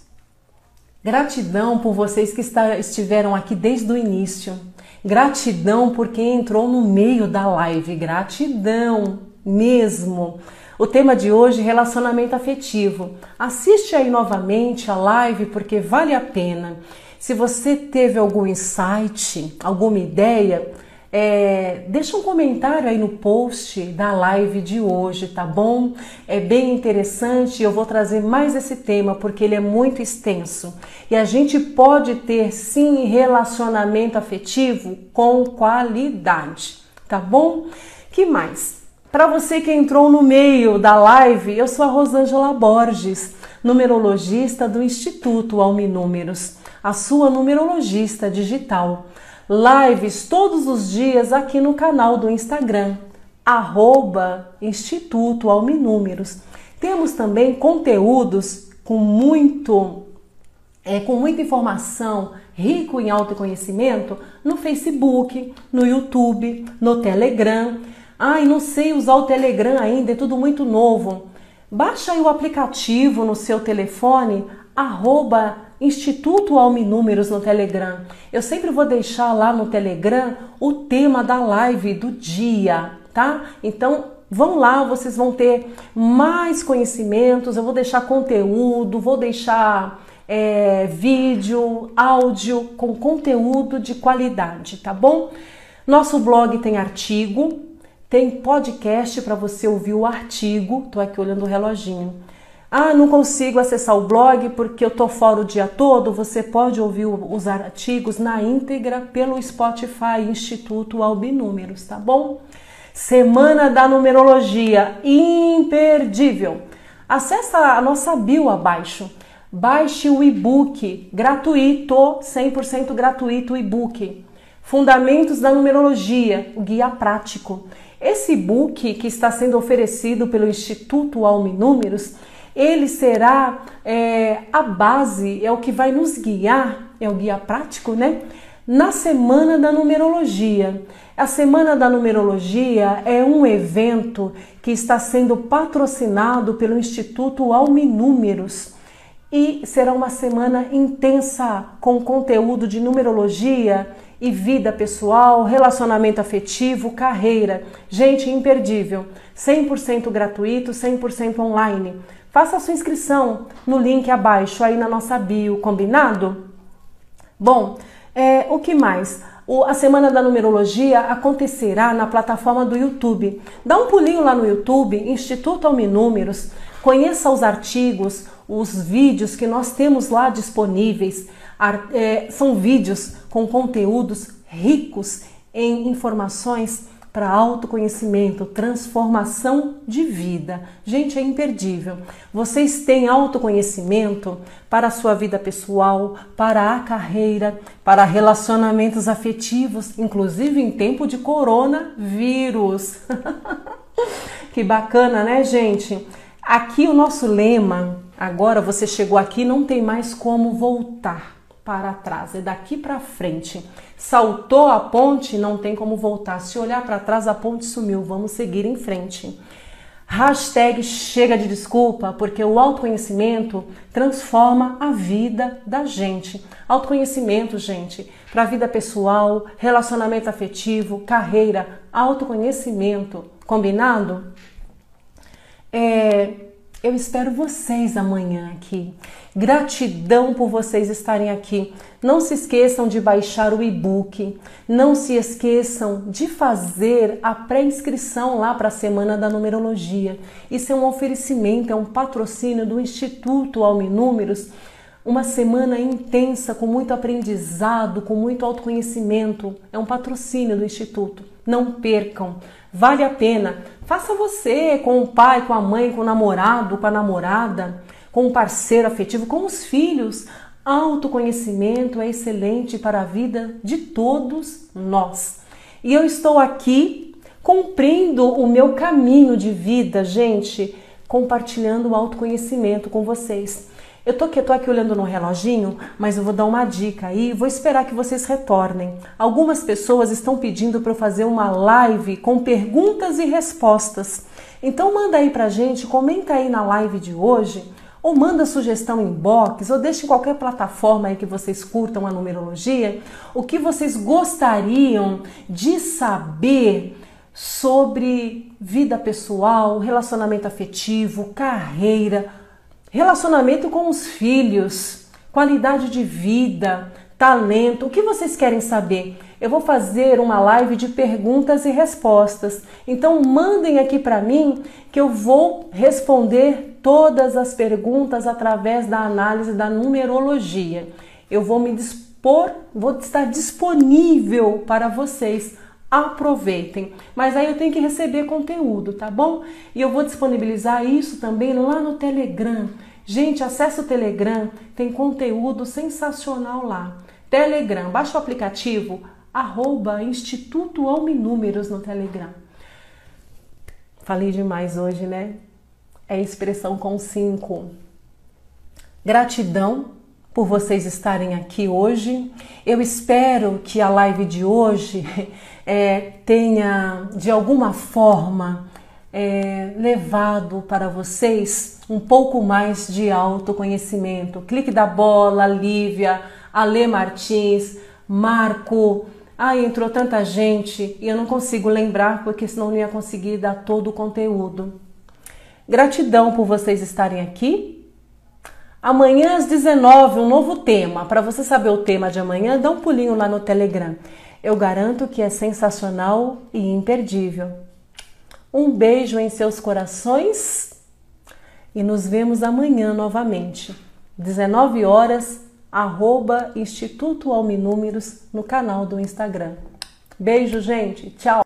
Gratidão por vocês que está, estiveram aqui desde o início. Gratidão por quem entrou no meio da live. Gratidão mesmo. O tema de hoje é relacionamento afetivo. Assiste aí novamente a live porque vale a pena. Se você teve algum insight, alguma ideia, é, deixa um comentário aí no post da live de hoje, tá bom? É bem interessante. Eu vou trazer mais esse tema porque ele é muito extenso e a gente pode ter sim relacionamento afetivo com qualidade, tá bom? Que mais? Para você que entrou no meio da live, eu sou a Rosângela Borges, numerologista do Instituto Alminúmeros, a sua numerologista digital. Lives todos os dias aqui no canal do Instagram, arroba Instituto Alminúmeros. Temos também conteúdos com muito, é, com muita informação, rico em autoconhecimento, no Facebook, no YouTube, no Telegram Ai, não sei usar o Telegram ainda, é tudo muito novo. Baixa aí o aplicativo no seu telefone, arroba Instituto Alminúmeros no Telegram. Eu sempre vou deixar lá no Telegram o tema da live do dia, tá? Então vão lá, vocês vão ter mais conhecimentos. Eu vou deixar conteúdo, vou deixar é, vídeo, áudio com conteúdo de qualidade, tá bom? Nosso blog tem artigo, tem podcast para você ouvir o artigo. Tô aqui olhando o reloginho. Ah, não consigo acessar o blog porque eu tô fora o dia todo. Você pode ouvir os artigos na íntegra pelo Spotify Instituto Albinúmeros, tá bom? Semana da Numerologia, imperdível. Acesse a nossa bio abaixo. Baixe o e-book gratuito, 100% gratuito o e-book. Fundamentos da Numerologia, o guia prático. Esse book que está sendo oferecido pelo Instituto Alminúmeros, ele será é, a base, é o que vai nos guiar, é o guia prático, né? Na Semana da Numerologia. A Semana da Numerologia é um evento que está sendo patrocinado pelo Instituto Alminúmeros e será uma semana intensa com conteúdo de numerologia e vida pessoal, relacionamento afetivo, carreira. Gente, imperdível. 100% gratuito, 100% online. Faça a sua inscrição no link abaixo aí na nossa bio, combinado? Bom, é, o que mais? O, a Semana da Numerologia acontecerá na plataforma do YouTube. Dá um pulinho lá no YouTube, Instituto Alminúmeros, conheça os artigos, os vídeos que nós temos lá disponíveis. É, são vídeos com conteúdos ricos em informações para autoconhecimento, transformação de vida. Gente, é imperdível. Vocês têm autoconhecimento para a sua vida pessoal, para a carreira, para relacionamentos afetivos, inclusive em tempo de coronavírus. que bacana, né, gente? Aqui o nosso lema, agora você chegou aqui, não tem mais como voltar para trás, é daqui para frente. Saltou a ponte, não tem como voltar. Se olhar para trás, a ponte sumiu. Vamos seguir em frente. Hashtag chega de desculpa, porque o autoconhecimento transforma a vida da gente. Autoconhecimento, gente, para vida pessoal, relacionamento afetivo, carreira, autoconhecimento. Combinado? É, eu espero vocês amanhã aqui. Gratidão por vocês estarem aqui. Não se esqueçam de baixar o e-book. Não se esqueçam de fazer a pré-inscrição lá para a Semana da Numerologia. Isso é um oferecimento, é um patrocínio do Instituto Alminúmeros. Uma semana intensa, com muito aprendizado, com muito autoconhecimento. É um patrocínio do Instituto. Não percam. Vale a pena. Faça você com o pai, com a mãe, com o namorado, com a namorada, com o parceiro afetivo, com os filhos. Autoconhecimento é excelente para a vida de todos nós. E eu estou aqui cumprindo o meu caminho de vida, gente, compartilhando o autoconhecimento com vocês. Eu tô aqui, tô aqui olhando no reloginho, mas eu vou dar uma dica aí, vou esperar que vocês retornem. Algumas pessoas estão pedindo para eu fazer uma live com perguntas e respostas. Então manda aí pra gente, comenta aí na live de hoje ou manda sugestão em box, ou deixe em qualquer plataforma aí que vocês curtam a numerologia, o que vocês gostariam de saber sobre vida pessoal, relacionamento afetivo, carreira, relacionamento com os filhos, qualidade de vida, talento, o que vocês querem saber? Eu vou fazer uma live de perguntas e respostas. Então mandem aqui para mim que eu vou responder todas as perguntas através da análise da numerologia. Eu vou me dispor, vou estar disponível para vocês. Aproveitem. Mas aí eu tenho que receber conteúdo, tá bom? E eu vou disponibilizar isso também lá no Telegram. Gente, acesse o Telegram, tem conteúdo sensacional lá. Telegram, baixa o aplicativo arroba Instituto Alminúmeros no Telegram. Falei demais hoje, né? É expressão com cinco. Gratidão por vocês estarem aqui hoje. Eu espero que a live de hoje é, tenha, de alguma forma, é, levado para vocês um pouco mais de autoconhecimento. Clique da bola, Lívia, Ale Martins, Marco. Ah, entrou tanta gente e eu não consigo lembrar porque senão não ia conseguir dar todo o conteúdo. Gratidão por vocês estarem aqui. Amanhã às 19, um novo tema. Para você saber o tema de amanhã, dá um pulinho lá no Telegram. Eu garanto que é sensacional e imperdível. Um beijo em seus corações e nos vemos amanhã novamente. 19 horas arroba Instituto Alminúmeros no canal do Instagram. Beijo, gente. Tchau.